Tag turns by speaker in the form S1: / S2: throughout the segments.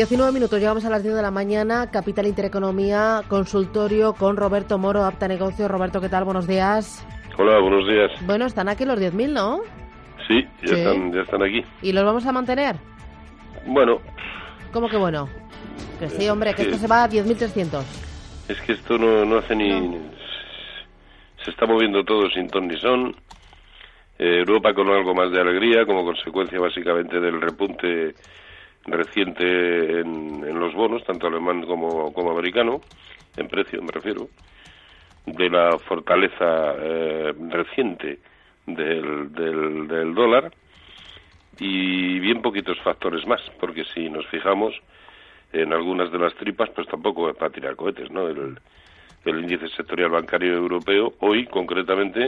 S1: Diecinueve minutos, llegamos a las 10 de la mañana, Capital Intereconomía, consultorio con Roberto Moro, Apta Negocio. Roberto, ¿qué tal? Buenos días.
S2: Hola, buenos días.
S1: Bueno, están aquí los 10.000, ¿no?
S2: Sí, ya,
S1: Sí.
S2: Están, ya están aquí.
S1: ¿Y los vamos a mantener?
S2: Bueno,
S1: ¿Cómo que bueno? Que sí,
S2: Eh,
S1: hombre, que esto se va a 10.300.
S2: es que esto no, no hace ni... Se está moviendo todo sin ton ni son. Eh, Europa con algo más de alegría, como consecuencia básicamente del repunte reciente en, en los bonos, tanto alemán como, como americano, en precio me refiero, de la fortaleza eh, reciente del, del, del dólar y bien poquitos factores más, porque si nos fijamos en algunas de las tripas, pues tampoco es para tirar cohetes, ¿no? El, el índice sectorial bancario europeo hoy concretamente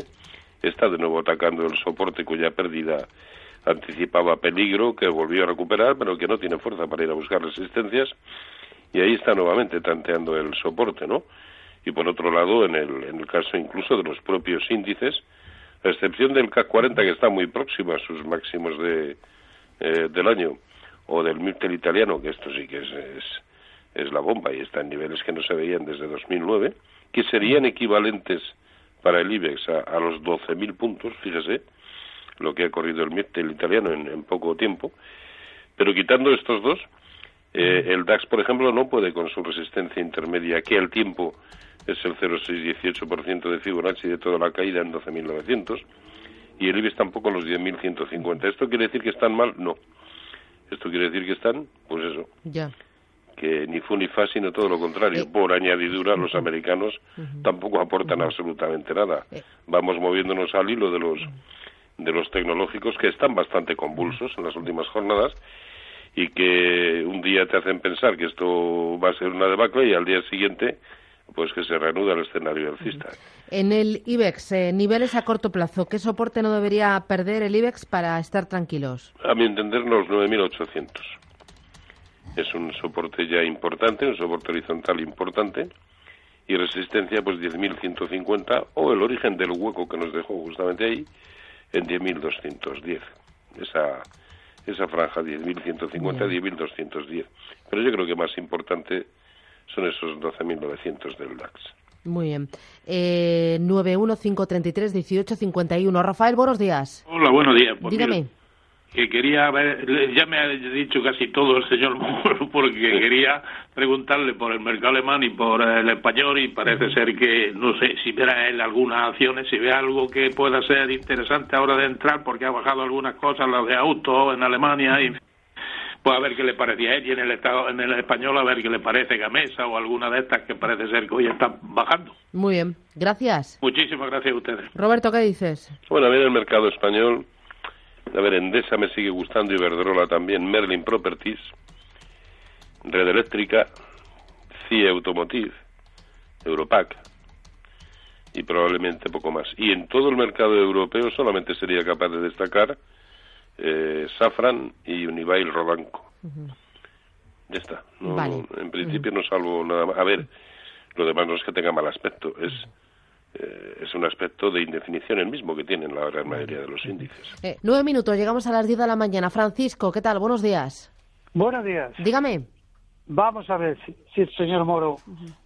S2: está de nuevo atacando el soporte cuya pérdida anticipaba peligro, que volvió a recuperar, pero que no tiene fuerza para ir a buscar resistencias, y ahí está nuevamente tanteando el soporte, ¿no? Y por otro lado, en el, en el caso incluso de los propios índices, a excepción del CAC 40 que está muy próximo a sus máximos de, eh, del año, o del MIPTEL italiano, que esto sí que es, es, es la bomba y está en niveles que no se veían desde 2009, que serían equivalentes para el IBEX a, a los 12.000 puntos, fíjese, lo que ha corrido el MIPTEL italiano en, en poco tiempo. Pero quitando estos dos, eh, el DAX, por ejemplo, no puede con su resistencia intermedia, que al tiempo es el 0,618% de Fibonacci de toda la caída en 12.900, y el IBEX tampoco los 10.150. ¿Esto quiere decir que están mal? No. Esto quiere decir que están, pues eso,
S1: Ya.
S2: que ni fu ni fa, sino todo lo contrario.
S1: Eh.
S2: Por añadidura, los americanos tampoco aportan absolutamente nada. Vamos moviéndonos al hilo de los de los tecnológicos que están bastante convulsos en las últimas jornadas y que un día te hacen pensar que esto va a ser una debacle y al día siguiente pues que se reanuda el escenario alcista.
S1: En el IBEX, eh, niveles a corto plazo, ¿qué soporte no debería perder el IBEX para estar tranquilos?
S2: A mi entender, los 9.800. Es un soporte ya importante, un soporte horizontal importante, y resistencia, pues 10.150, o el origen del hueco que nos dejó justamente ahí, en 10.210. Esa, esa franja, 10.150, 10.210. Pero yo creo que más importante son esos 12.900 del DAX.
S1: Muy bien. Eh, 915331851. Rafael, buenos días.
S3: Hola, buenos días. Pues
S1: Dígame.
S3: mira, que quería ver, le- ya me ha dicho casi todo el señor Moro, porque quería preguntarle por el mercado alemán y por el español y parece ser que, no sé, si verá él algunas acciones, si ve algo que pueda ser interesante ahora de entrar, porque ha bajado algunas cosas, las de auto en Alemania y pues a ver qué le parecía a él y en el estado en el español a ver qué le parece Gamesa o alguna de estas que parece ser que hoy están bajando.
S1: Muy bien. Gracias.
S3: Muchísimas gracias a ustedes.
S1: Roberto, ¿qué dices?
S2: Bueno, a ver el mercado español. A ver, Endesa me sigue gustando, Iberdrola también, Merlin Properties, Red Eléctrica, CIE Automotive, Europac y probablemente poco más. Y en todo el mercado europeo solamente sería capaz de destacar eh, Safran y Unibail Rodanco. Ya está. No,
S1: Vale.
S2: no, en principio no salvo nada más. A ver, lo demás no es que tenga mal aspecto, es eh, es un aspecto de indefinición el mismo que tienen la gran mayoría de los índices.
S1: Eh, nueve minutos, llegamos a las 10 de la mañana. Francisco, ¿qué tal? Buenos días.
S4: Buenos días.
S1: Dígame.
S4: Vamos a ver si, si el señor Moro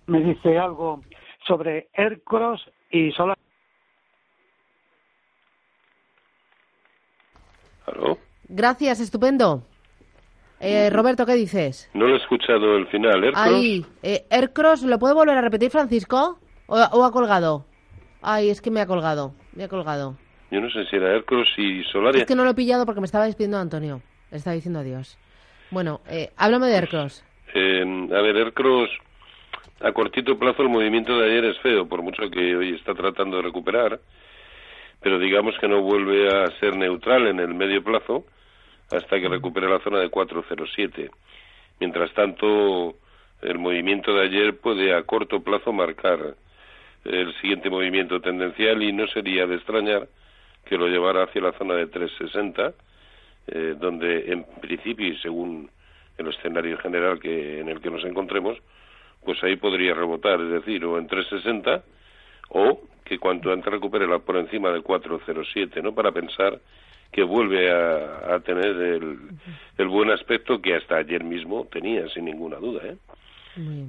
S4: me dice algo sobre Aircross y Solar.
S2: ¿Aló?
S1: Gracias, estupendo. Eh, Roberto, ¿qué dices?
S2: No lo he escuchado el final. ¿Aircross?
S1: Ahí, eh, Aircross, ¿lo puede volver a repetir, Francisco? ¿O, o ha colgado? Ay, es que me ha colgado, me ha colgado.
S2: Yo no sé si era Aircross y Solaria.
S1: Es que no lo he pillado porque me estaba despidiendo Antonio. Le estaba diciendo adiós. Bueno, eh, háblame de Aircross.
S2: Eh, a ver, Aircross, a cortito plazo el movimiento de ayer es feo, por mucho que hoy está tratando de recuperar, pero digamos que no vuelve a ser neutral en el medio plazo hasta que recupere la zona de 407. Mientras tanto, el movimiento de ayer puede a corto plazo marcar el siguiente movimiento tendencial y no sería de extrañar que lo llevara hacia la zona de 360, eh, donde en principio y según el escenario general que en el que nos encontremos, pues ahí podría rebotar, es decir, o en 360 o que cuanto antes recupere la por encima del 407, ¿no? Para pensar que vuelve a, tener el, el, buen aspecto que hasta ayer mismo tenía, sin ninguna duda, ¿eh?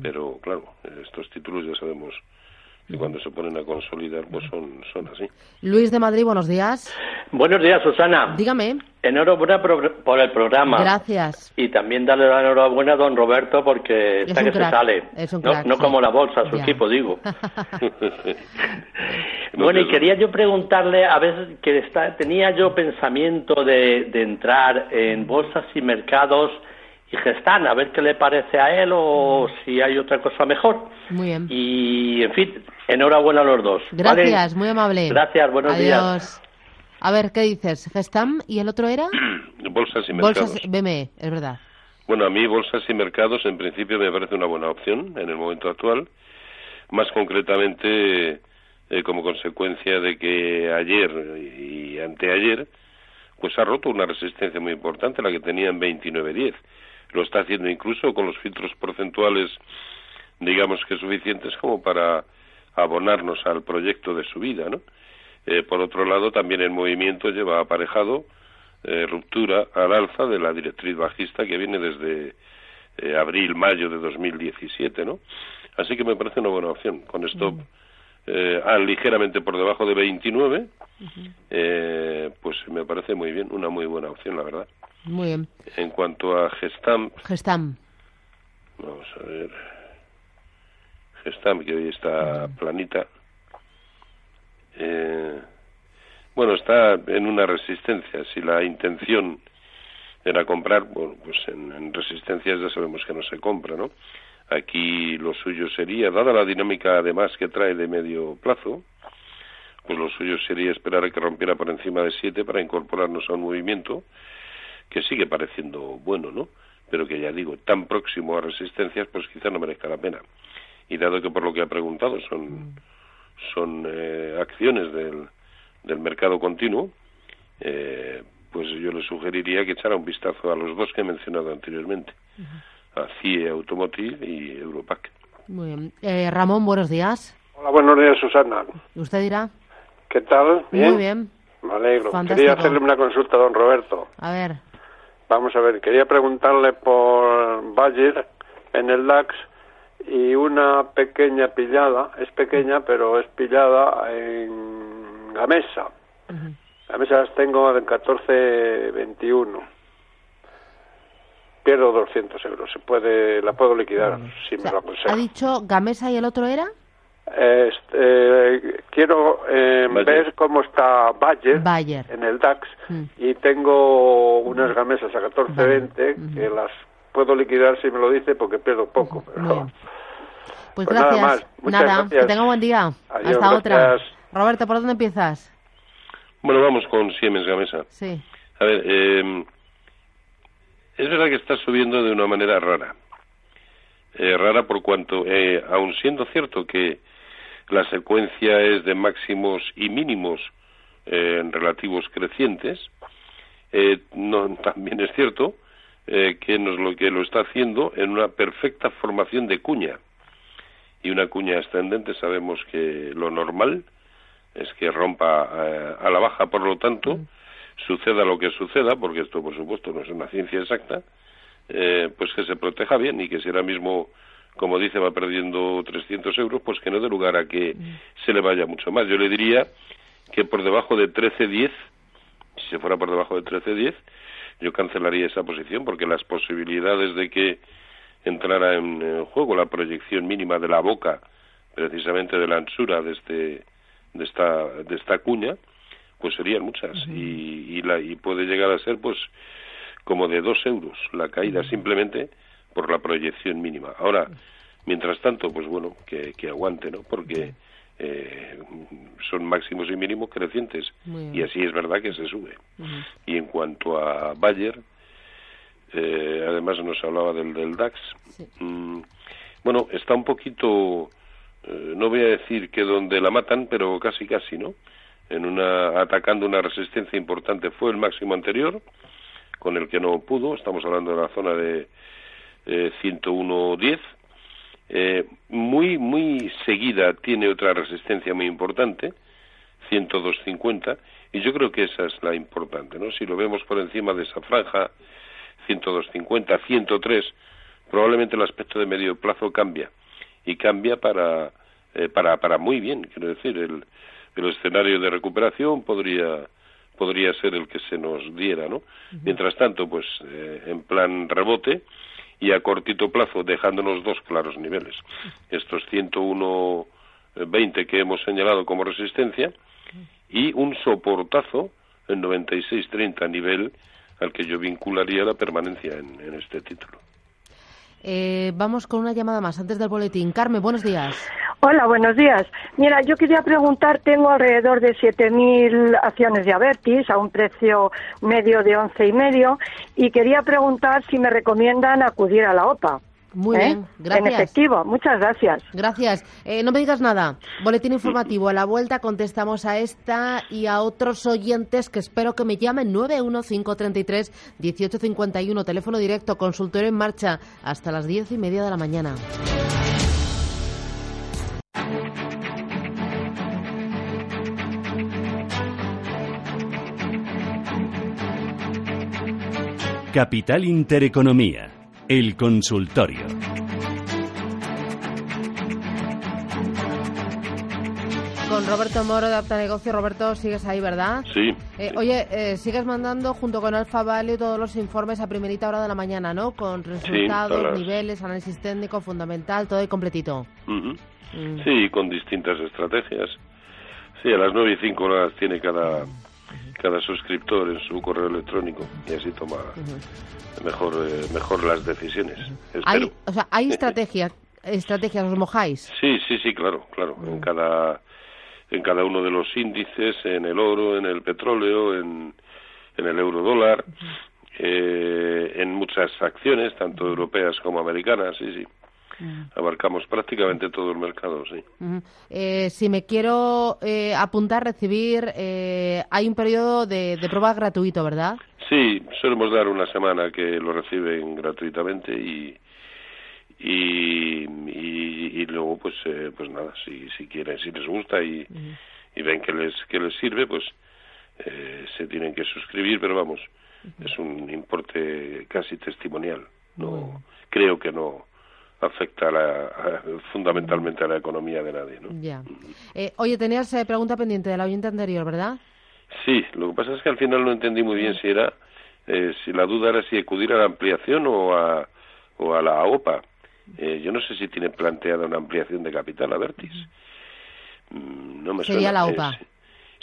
S2: Pero claro, estos títulos ya sabemos y cuando se ponen a consolidar pues son, son así.
S1: Luis de Madrid, buenos días.
S5: Buenos días, Susana.
S1: Dígame.
S5: Enhorabuena por el programa.
S1: Gracias.
S5: Y también darle la enhorabuena a don Roberto porque está que se sale. no, como la bolsa, su equipo, digo. bueno, y quería yo preguntarle, a veces que está, tenía yo pensamiento de, de entrar en bolsas y mercados y Gestan, a ver qué le parece a él o si hay otra cosa mejor.
S1: Muy bien.
S5: Y, en fin, enhorabuena a los dos.
S1: Gracias, muy amable.
S5: Gracias, buenos
S1: Adiós. A ver, ¿qué dices? ¿Gestam y el otro era?
S2: Bolsas y mercados.
S1: Bolsas BME, es verdad.
S2: Bueno, a mí bolsas y mercados en principio me parece una buena opción en el momento actual. Más concretamente, eh, como consecuencia de que ayer y anteayer, pues ha roto una resistencia muy importante, la que tenía en 29.10 lo está haciendo incluso con los filtros porcentuales, digamos que suficientes como para abonarnos al proyecto de subida, ¿no? Eh, por otro lado, también el movimiento lleva aparejado eh, ruptura al alza de la directriz bajista que viene desde eh, abril, mayo de 2017, ¿no? Así que me parece una buena opción, con stop mm. ligeramente por debajo de 29, pues me parece muy bien, una muy buena opción, la verdad.
S1: Muy bien.
S2: En cuanto a Gestam.
S1: Gestam.
S2: Vamos a ver. Gestam, que hoy está planita. Eh, bueno, está en una resistencia. Si la intención era comprar, bueno, pues en, en, resistencias ya sabemos que no se compra, ¿no? Aquí lo suyo sería, dada la dinámica además que trae de medio plazo, pues lo suyo sería esperar a que rompiera por encima de 7 para incorporarnos a un movimiento que sigue pareciendo bueno, ¿no? Pero que ya digo, tan próximo a resistencias, pues quizá no merezca la pena. Y dado que por lo que ha preguntado son, son eh, acciones del, del mercado continuo, eh, pues yo le sugeriría que echara un vistazo a los dos que he mencionado anteriormente, a CIE Automotive y Europac.
S1: Muy bien. Eh, Ramón, buenos días.
S6: Hola, buenos días, Susana.
S1: ¿Usted dirá?
S6: ¿Qué tal?
S1: Muy bien.
S6: Me alegro. Quería hacerle una consulta a don Roberto.
S1: A ver.
S6: Vamos a ver, quería preguntarle por Bayer en el DAX y una pequeña pillada, es pequeña pero es pillada en Gamesa. Gamesa las tengo en 14.21. Pierdo 200 euros, se puede, la puedo liquidar si me lo aconseja.
S1: ¿Ha dicho Gamesa y el otro era?
S6: Este, quiero eh, ver cómo está Bayer, en el DAX mm. y tengo unas gamesas a 14.20 que las puedo liquidar si me lo dice porque pierdo poco. Pero...
S1: Pues, pues, gracias. Nada, más. nada que tenga buen día. Hasta otra. Roberto, ¿por dónde empiezas?
S2: Bueno, vamos con Siemens Gamesa.
S1: Sí.
S2: A ver, eh, es verdad que está subiendo de una manera rara. Eh, rara por cuanto, eh, aun siendo cierto que la secuencia es de máximos y mínimos eh, relativos crecientes. Eh, no, también es cierto eh, que nos lo que lo está haciendo en una perfecta formación de cuña y una cuña ascendente sabemos que lo normal es que rompa eh, a la baja por lo tanto mm. suceda lo que suceda porque esto por supuesto no es una ciencia exacta pues que se proteja bien y que si ahora mismo como dice, va perdiendo 300 euros, pues que no dé lugar a que mm. se le vaya mucho más. Yo le diría que por debajo de 13.10, si se fuera por debajo de 13.10, yo cancelaría esa posición porque las posibilidades de que entrara en, juego la proyección mínima de la boca, precisamente de la anchura de este de esta de esta cuña, pues serían muchas y, y, la, y puede llegar a ser pues como de dos euros la caída simplemente por la proyección mínima. Ahora, mientras tanto, pues bueno, que, que aguante, ¿no? Porque eh, son máximos y mínimos crecientes y así es verdad que se sube. Y en cuanto a Bayer, eh, además nos hablaba del, del DAX. Mm, bueno, está un poquito eh, no voy a decir que donde la matan, pero casi casi, ¿no? En una, atacando una resistencia importante fue el máximo anterior, con el que no pudo, estamos hablando de la zona de eh, 101.10, eh, muy, muy seguida tiene otra resistencia muy importante, 102.50, y yo creo que esa es la importante, ¿no? Si lo vemos por encima de esa franja, 102.50, 103, probablemente el aspecto de medio plazo cambia, y cambia para, eh, para, para muy bien, quiero decir, el, el escenario de recuperación podría podría ser el que se nos diera, ¿no? Mientras tanto, pues eh, en plan rebote, y a cortito plazo dejándonos dos claros niveles. Estos 101.20 que hemos señalado como resistencia y un soportazo en 96.30 nivel al que yo vincularía la permanencia en, este título.
S1: Eh, vamos con una llamada más antes del boletín. Carmen, buenos días.
S7: Hola, buenos días. Mira, yo quería preguntar, tengo alrededor de 7.000 acciones de Avertis a un precio medio de once y medio y quería preguntar si me recomiendan acudir a la OPA.
S1: Muy
S7: ¿Eh?
S1: bien, gracias.
S7: En efectivo, muchas gracias.
S1: Gracias. Eh, no me digas nada. Boletín informativo. A la vuelta contestamos a esta y a otros oyentes que espero que me llamen 91533 1851. Teléfono directo, consultorio en marcha hasta las diez y media de la mañana.
S8: Capital Intereconomía, el consultorio.
S1: Con Roberto Moro de Apta Negocio. Roberto, sigues ahí, ¿verdad?
S2: Sí.
S1: Eh, oye, eh, sigues mandando junto con Alfa Value todos los informes a primerita hora de la mañana, ¿no? Con resultados, niveles, análisis técnico, fundamental, todo ahí completito.
S2: Ujú.
S1: Mm.
S2: Sí, con distintas estrategias. Sí, a las nueve y cinco las tiene cada, cada suscriptor en su correo electrónico y así toma mejor, eh, mejor las decisiones. Espero.
S1: Hay, o sea, hay estrategia, estrategias, ¿os mojáis?
S2: Sí, sí, sí, claro, claro. En cada en cada uno de los índices, en el oro, en el petróleo, en, en el euro dólar, eh, en muchas acciones, tanto europeas como americanas, sí, sí. Abarcamos prácticamente todo el mercado, sí.
S1: Eh, si me quiero eh, apuntar, recibir, eh, hay un periodo de, de prueba gratuito, ¿verdad?
S2: Sí, solemos dar una semana que lo reciben gratuitamente y y, y, y luego pues eh, pues nada si si quieren si les gusta y, y ven que les que les sirve pues eh, se tienen que suscribir pero vamos es un importe casi testimonial no creo que no afecta a la, a- fundamentalmente a la economía de nadie no
S1: Ya. Eh, oye, tenías eh, pregunta pendiente de la oyente anterior, ¿verdad?
S2: Sí, lo que pasa es que al final no entendí muy bien si era, eh, si la duda era si acudir a la ampliación o a, o a la OPA. Eh, yo no sé si tiene planteada una ampliación de capital a Vertis. Mm, No me
S1: Sería
S2: suena.
S1: la OPA.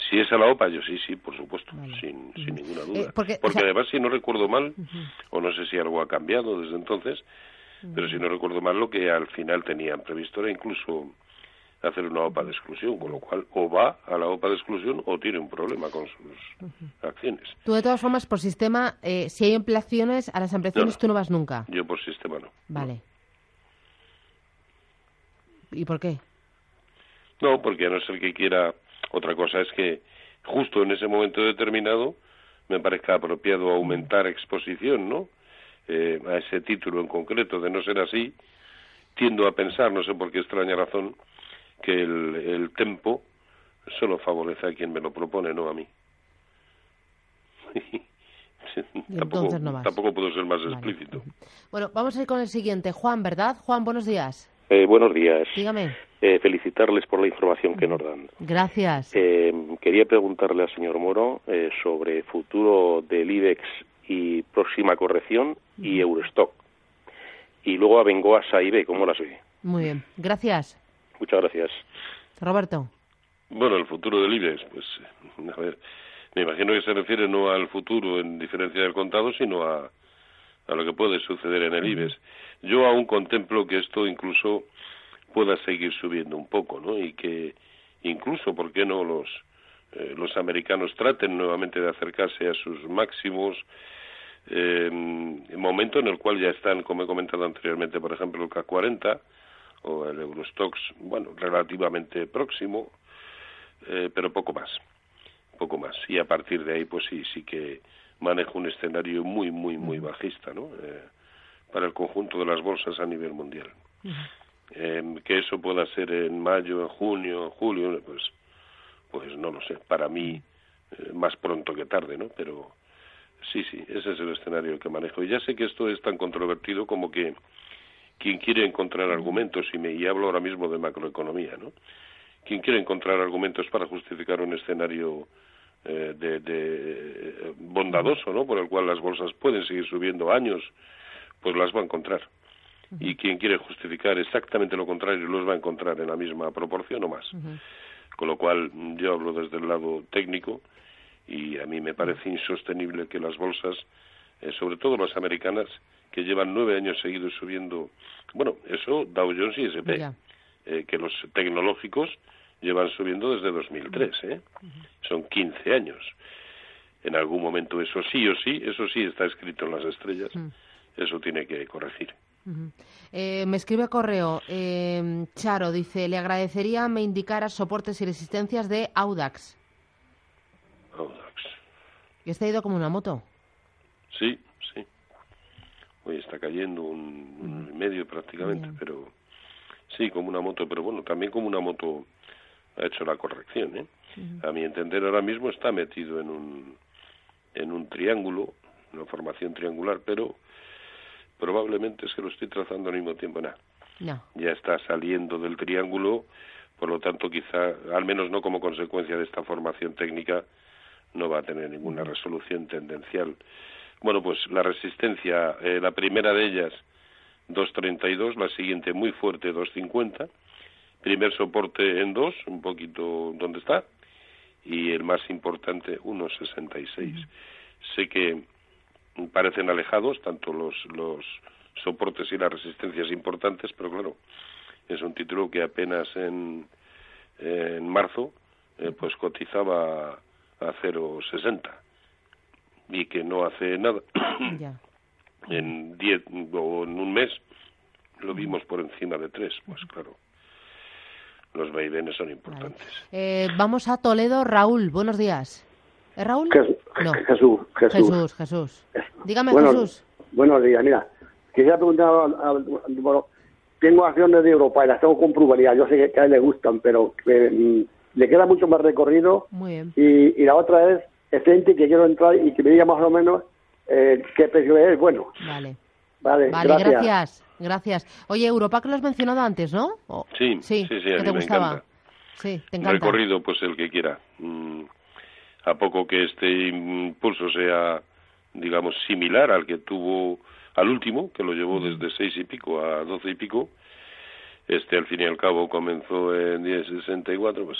S2: si- es a la OPA, yo sí, sí, por supuesto, sin, sin ninguna duda.
S1: Eh, porque, o sea-
S2: además, si no recuerdo mal, o no sé si algo ha cambiado desde entonces, pero si no recuerdo mal, lo que al final tenían previsto era incluso hacer una OPA de exclusión, con lo cual o va a la OPA de exclusión o tiene un problema con sus acciones.
S1: Tú, de todas formas, por sistema, eh, si hay ampliaciones, a las ampliaciones
S2: No.
S1: tú no vas nunca.
S2: Yo por sistema no.
S1: Vale. ¿Y por qué?
S2: No, porque a no ser que quiera, otra cosa es que justo en ese momento determinado me parezca apropiado aumentar exposición, ¿no? Eh, a ese título en concreto, de no ser así, tiendo a pensar, no sé por qué extraña razón, que el, el tempo solo favorece a quien me lo propone, no a mí. tampoco,
S1: no
S2: tampoco puedo ser más
S1: Vale.
S2: explícito.
S1: Bueno, vamos a ir con el siguiente. Juan, ¿verdad? Juan, buenos días.
S9: Eh, buenos días.
S1: Dígame.
S9: Eh, felicitarles por la información que nos dan.
S1: Gracias.
S9: Eh, quería preguntarle al señor Moro eh, sobre futuro del IBEX y próxima corrección y Eurostock. Y luego a Bengoa Saib, ¿cómo las ve?
S1: Muy bien. Gracias.
S9: Muchas gracias.
S1: Roberto.
S2: Bueno, el futuro del IBEX, pues, eh, a ver, me imagino que se refiere no al futuro en diferencia del contado, sino a, a lo que puede suceder en el IBEX. Yo aún contemplo que esto incluso pueda seguir subiendo un poco, ¿no? Y que incluso, ¿por qué no los eh, los americanos traten nuevamente de acercarse a sus máximos? Eh, momento en el cual ya están, como he comentado anteriormente, por ejemplo, el K40 o el Eurostox, bueno, relativamente próximo, eh, pero poco más, poco más. Y a partir de ahí, pues sí, sí que manejo un escenario muy, muy, muy bajista, ¿no? Eh, para el conjunto de las bolsas a nivel mundial. Em, que eso pueda ser en mayo, en junio, en julio, pues, pues no lo sé. Para mí, eh, más pronto que tarde, ¿no? Pero sí, sí, ese es el escenario que manejo. Y ya sé que esto es tan controvertido como que quien quiere encontrar argumentos, y, me, y hablo ahora mismo de macroeconomía, ¿no? Quien quiere encontrar argumentos para justificar un escenario eh, de, de, bondadoso, ¿no? Por el cual las bolsas pueden seguir subiendo años, pues las va a encontrar. Y quien quiere justificar exactamente lo contrario los va a encontrar en la misma proporción o más. Con lo cual, yo hablo desde el lado técnico y a mí me parece insostenible que las bolsas, eh, sobre todo las americanas, que llevan nueve años seguidos subiendo, bueno, eso Dow Jones y S&P, eh, que los tecnológicos llevan subiendo desde 2003, ¿eh? Son 15 años. En algún momento eso sí o sí, eso sí está escrito en las estrellas, eso tiene que corregir.
S1: eh, me escribe correo, eh, Charo, dice, le agradecería me indicara soportes y resistencias de Audax.
S2: Audax.
S1: ¿Y está ido como una moto?
S2: Sí, sí. Hoy está cayendo un, un y medio prácticamente, pero sí, como una moto, pero bueno, también como una moto ha hecho la corrección, ¿eh? A mi entender ahora mismo está metido en un en un triángulo, una formación triangular, pero probablemente es que lo estoy trazando al mismo tiempo, nada.
S1: No.
S2: Ya está saliendo del triángulo, por lo tanto quizá, al menos no como consecuencia de esta formación técnica, no va a tener ninguna resolución tendencial. Bueno, pues la resistencia, eh, la primera de ellas, 2.32, la siguiente muy fuerte, 2.50, primer soporte en 2, un poquito donde está, y el más importante, 1.66. Sé que parecen alejados, tanto los, los soportes y las resistencias importantes, pero claro, es un título que apenas en, en marzo eh, pues cotizaba a 0,60 y que no hace nada. en 10 o en un mes lo vimos por encima de 3, pues claro. Los vaivenes son importantes.
S1: Eh, vamos a Toledo, Raúl. Buenos días. ¿Es Raúl?
S10: Jesús,
S1: No.
S10: Jesús, Jesús.
S1: Jesús, Jesús. Dígame,
S10: Bueno,
S1: Jesús.
S10: Buenos días, mira, quería preguntar, a- a- bueno, tengo acciones de Europa y las tengo con pluralidad, yo sé que, que a él le gustan, pero eh, mm, le queda mucho más recorrido
S1: Muy bien.
S10: y, y la otra es Essenti, que quiero entrar y que me diga más o menos eh, qué precio es bueno.
S1: Vale.
S10: Vale,
S1: Vale,
S10: gracias.
S1: gracias. Gracias. Oye, Europa que lo has mencionado antes, ¿no? O-
S2: Sí, sí,
S1: sí,
S2: sí, a
S1: que
S2: mí
S1: te
S2: me
S1: gustaba.
S2: encanta.
S1: Sí, te encanta.
S2: Recorrido, pues el que quiera. Mm, a poco que este impulso sea, digamos, similar al que tuvo al último, que lo llevó desde seis y pico a doce y pico, este al fin y al cabo comenzó en 10.64, pues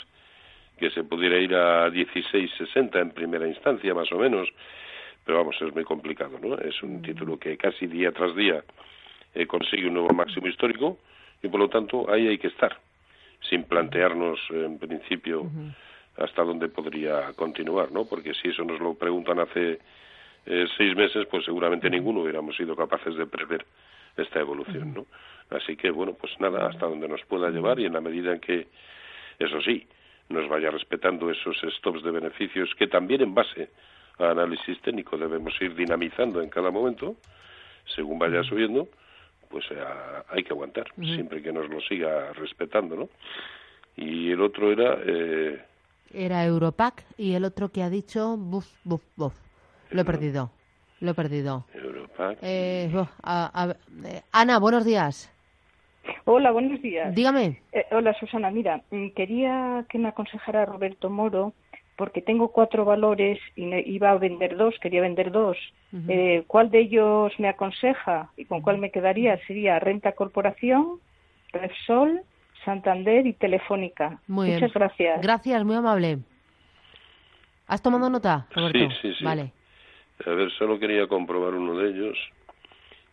S2: que se pudiera ir a 16.60 en primera instancia, más o menos, pero vamos, es muy complicado, ¿no? Es un título que casi día tras día eh, consigue un nuevo máximo histórico y por lo tanto ahí hay que estar, sin plantearnos en principio hasta dónde podría continuar, ¿no? Porque si eso nos lo preguntan hace eh, seis meses, pues seguramente ninguno hubiéramos sido capaces de prever esta evolución, ¿no? Así que, bueno, pues nada, hasta donde nos pueda llevar y en la medida en que, eso sí, nos vaya respetando esos stops de beneficios que también en base a análisis técnico debemos ir dinamizando en cada momento, según vaya subiendo, pues eh, hay que aguantar, siempre que nos lo siga respetando, ¿no? Y el otro era... Eh,
S1: Era Europac y el otro que ha dicho, buf, buf, buf. Lo he perdido. Lo he perdido.
S2: Europac.
S1: Eh, buf, a- a- eh, Ana, buenos días.
S11: Hola, buenos días.
S1: Dígame.
S11: Eh, hola, Susana. Mira, mm, quería que me aconsejara Roberto Moro porque tengo cuatro valores y iba a vender dos, quería vender dos. Eh, ¿Cuál de ellos me aconseja y con cuál me quedaría? Sería Renta Corporación, Repsol, Santander y Telefónica.
S1: Muy
S11: Muchas
S1: bien.
S11: gracias.
S1: Gracias, muy amable. ¿Has tomado nota, Roberto?
S2: Sí, sí, sí.
S1: Vale.
S2: A ver, solo quería comprobar uno de ellos,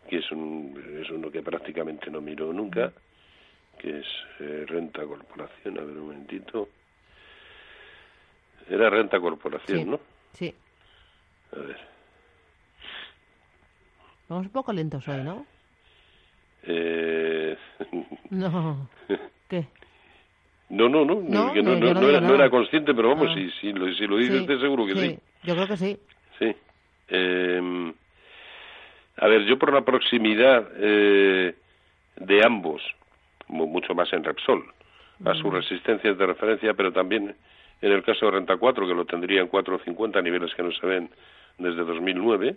S2: que es, un, es uno que prácticamente no miro nunca, que es eh, Renta Corporación. A ver, un momentito. Era Renta Corporación,
S1: Sí.
S2: ¿no?
S1: Sí.
S2: A ver.
S1: Vamos un poco lentos hoy, ¿no?
S2: Eh,
S1: No. ¿Qué?
S2: No, no, no,
S1: No,
S2: que
S1: no,
S2: no, era, no era consciente, pero vamos,
S1: Ah.
S2: si, si, lo, si lo dice
S1: Sí,
S2: usted seguro que sí.
S1: Yo creo que sí.
S2: Sí. Eh, a ver, yo por la proximidad eh, de ambos, mu- mucho más en Repsol, a sus resistencias de referencia, pero también en el caso de Renta 4, que lo tendría en 4,50, niveles que no se ven desde 2009,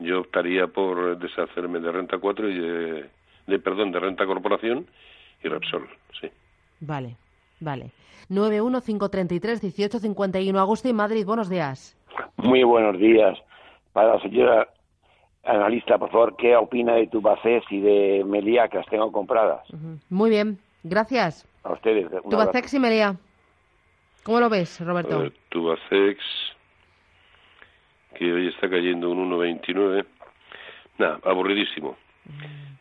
S2: yo optaría por deshacerme de Renta 4 y de, de perdón, de Renta Corporación y Repsol, sí.
S1: Vale, vale. 915331851. Agustín, Madrid, buenos días.
S12: Muy buenos días. Para la señora analista, por favor, ¿qué opina de Tubacés y de Melía que las tengo compradas?
S1: Muy bien, gracias.
S12: A ustedes.
S1: Tubacex y Melía. ¿Cómo lo ves, Roberto?
S2: Ver, Tubacex, que hoy está cayendo un 1,29. Nada, aburridísimo.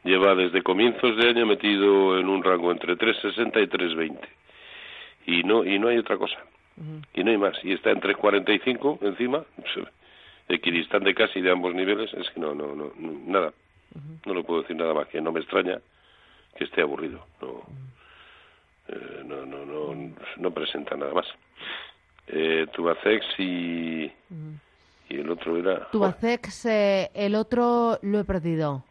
S2: Lleva desde comienzos de año metido en un rango entre 3,60 y 3,20. Y no, y no hay otra cosa. Y no hay más. Y está en 3,45 encima, equidistante casi de ambos niveles. Es que no, no, no, nada. No le puedo decir nada más que no me extraña que esté aburrido. No, eh, no, no, no, no presenta nada más. Eh, Tubacex y, y el otro era...
S1: Tubacex, eh, el otro lo he perdido.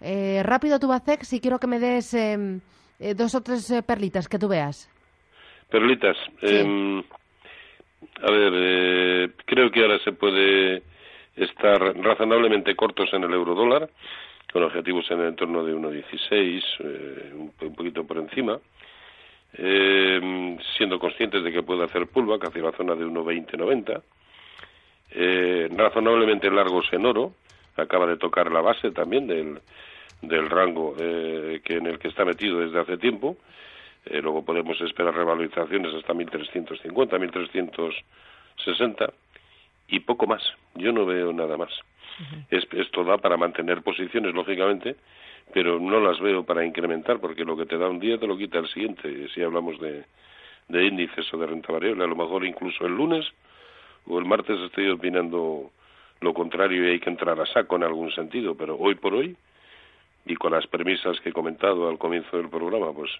S1: Eh, rápido, Tubacex, y quiero que me des eh, eh, dos o tres eh, perlitas que tú veas.
S2: Perlitas. em, a ver, eh, creo que ahora se puede estar razonablemente cortos en el eurodólar, con objetivos en el entorno de 1,16, eh, un, un poquito por encima, em, siendo conscientes de que puede hacer pullback hacia la zona de 1,20-90. Eh, razonablemente largos en oro, acaba de tocar la base también del, del rango eh, que en el que está metido desde hace tiempo. Eh, luego podemos esperar revalorizaciones hasta 1350, 1360 y poco más. Yo no veo nada más. Es- esto da para mantener posiciones, lógicamente, pero no las veo para incrementar, porque lo que te da un día te lo quita el siguiente, si hablamos de, de índices o de renta variable. A lo mejor incluso el lunes o el martes estoy opinando lo contrario y hay que entrar a saco en algún sentido, pero hoy por hoy, y con las premisas que he comentado al comienzo del programa, pues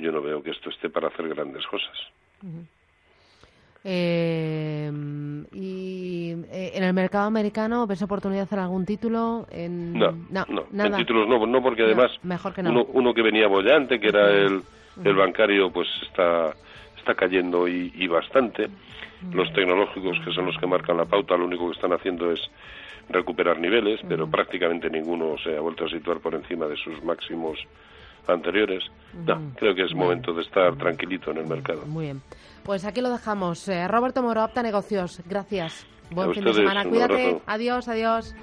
S2: yo no veo que esto esté para hacer grandes cosas.
S1: Eh, y eh, en el mercado americano, ¿ves oportunidad en algún título? En...
S2: No,
S1: no,
S2: no,
S1: nada.
S2: en títulos no, no porque además
S1: mejor que no.
S2: uno, uno que venía bollante, que era el, el bancario, pues está, está cayendo y, y bastante. Los tecnológicos, que son los que marcan la pauta, lo único que están haciendo es recuperar niveles, pero prácticamente ninguno se ha vuelto a situar por encima de sus máximos anteriores. No, creo que es momento de estar tranquilito en el mercado.
S1: Muy bien. Pues aquí lo dejamos. Eh, Roberto Moro, Opta Negocios. Gracias. Buen fin de semana. Cuídate.
S2: abrazo.
S1: Adiós, adiós.